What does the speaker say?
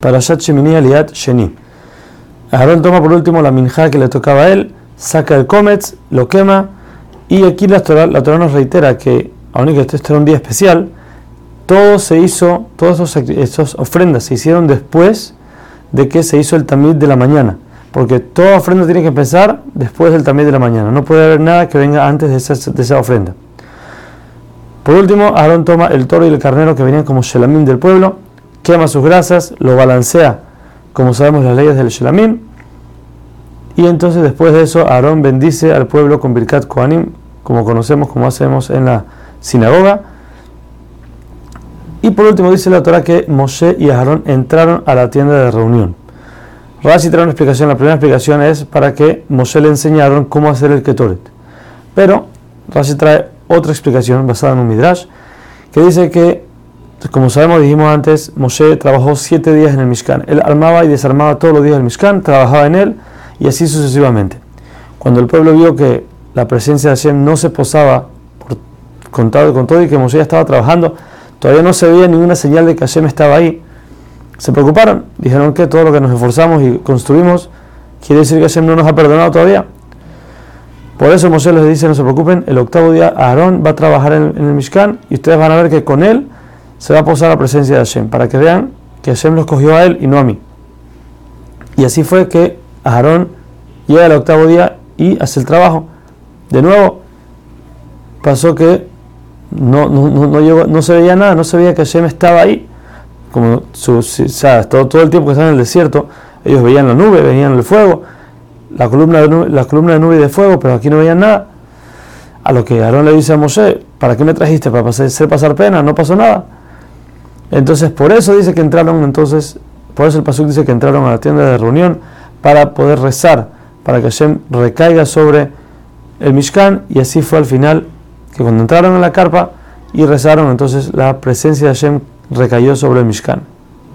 Para Shemini Aliat Sheni. Aarón toma por último la minja que le tocaba a él, saca el cometz, lo quema, y aquí la Torah, la nos reitera que, aunque este era un día especial, todo se hizo, todas esas ofrendas se hicieron después de que se hizo el tamid de la mañana, porque toda ofrenda tiene que empezar después del tamid de la mañana, no puede haber nada que venga antes de esa, de esa ofrenda. Por último, Aarón toma el toro y el carnero que venían como shelamim del pueblo, quema sus grasas, lo balancea, como sabemos las leyes del Shelamim, y entonces después de eso Aarón bendice al pueblo con Birkat Kohanim, como conocemos, como hacemos en la sinagoga. Y por último dice la Torah que Moshe y Aarón entraron a la tienda de reunión. Rashi trae una explicación. La primera explicación es para que Moshe le enseñaron cómo hacer el Ketoret. Pero Rashi trae otra explicación basada en un Midrash que dice que como sabemos, dijimos antes, Moshe trabajó siete días en el Mishkan. Él armaba y desarmaba todos los días el Mishkan, trabajaba en él y así sucesivamente. Cuando el pueblo vio que la presencia de Hashem no se posaba por, con, todo, y que Moshe ya estaba trabajando, todavía no se veía ninguna señal de que Hashem estaba ahí, se preocuparon. Dijeron que todo lo que nos esforzamos y construimos quiere decir que Hashem no nos ha perdonado todavía. Por eso Moshe les dice, no se preocupen, el octavo día Aarón va a trabajar en, en el Mishkan y ustedes van a ver que con él se va a posar la presencia de Hashem, para que vean que Hashem lo escogió a él y no a mí. Y así fue que Aarón llega el octavo día y hace el trabajo. De nuevo, pasó que no, no, se veía nada, no se veía que Hashem estaba ahí. Como todo, todo el tiempo que estaban en el desierto, ellos veían la nube, veían el fuego, la columna de nube, la columna de nube y de fuego, pero aquí no veían nada. A lo que Aarón le dice a Moshe, ¿para qué me trajiste? ¿Para hacer pasar pena? No pasó nada. Entonces, por eso dice que entraron, entonces, por eso el Pasuk dice que entraron a la tienda de reunión para poder rezar, para que Hashem recaiga sobre el Mishkan, y así fue al final, que cuando entraron en la carpa y rezaron, entonces la presencia de Hashem recayó sobre el Mishkan.